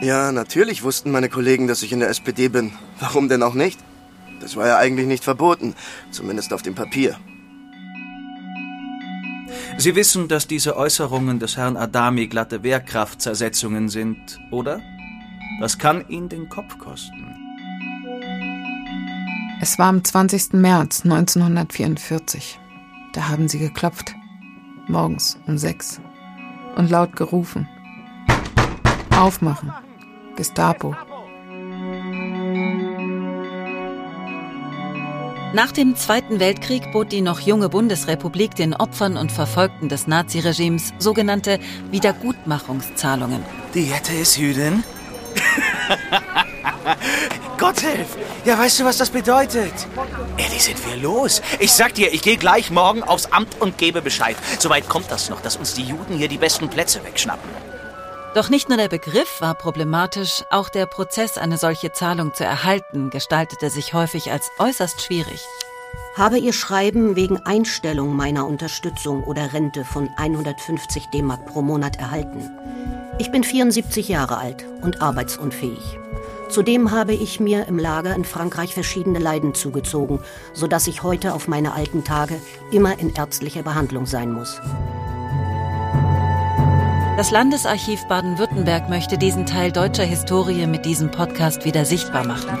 Ja, natürlich wussten meine Kollegen, dass ich in der SPD bin. Warum denn auch nicht? Das war ja eigentlich nicht verboten, zumindest auf dem Papier. Sie wissen, dass diese Äußerungen des Herrn Adami glatte Wehrkraftzersetzungen sind, oder? Das kann ihn den Kopf kosten. Es war am 20. März 1944. Da haben sie geklopft. Morgens um sechs. Und laut gerufen. Aufmachen. Gestapo. Nach dem Zweiten Weltkrieg bot die noch junge Bundesrepublik den Opfern und Verfolgten des Naziregimes sogenannte Wiedergutmachungszahlungen. Die Jette ist Jüdin? Gott hilf! Ja, weißt du, was das bedeutet? Eddie, sind wir los. Ich sag dir, ich gehe gleich morgen aufs Amt und gebe Bescheid. Soweit kommt das noch, dass uns die Juden hier die besten Plätze wegschnappen. Doch nicht nur der Begriff war problematisch, auch der Prozess, eine solche Zahlung zu erhalten, gestaltete sich häufig als äußerst schwierig. Habe Ihr Schreiben wegen Einstellung meiner Unterstützung oder Rente von 150 D-Mark pro Monat erhalten. Ich bin 74 Jahre alt und arbeitsunfähig. Zudem habe ich mir im Lager in Frankreich verschiedene Leiden zugezogen, sodass ich heute auf meine alten Tage immer in ärztlicher Behandlung sein muss. Das Landesarchiv Baden-Württemberg möchte diesen Teil deutscher Historie mit diesem Podcast wieder sichtbar machen.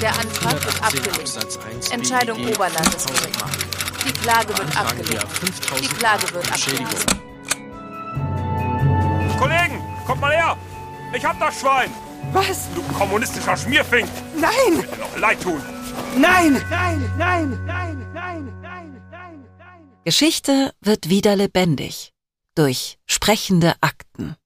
Der Antrag wird abgelehnt. Entscheidung Oberlandesgericht. Die Klage wird abgelehnt. Die Klage wird abgelehnt. Kollegen, kommt mal her! Ich hab das Schwein! Was? Du kommunistischer Schmierfink! Nein! Noch leid tun! Nein! Nein! Nein! Nein! Nein! Nein! Nein! Geschichte wird wieder lebendig durch sprechende Akten.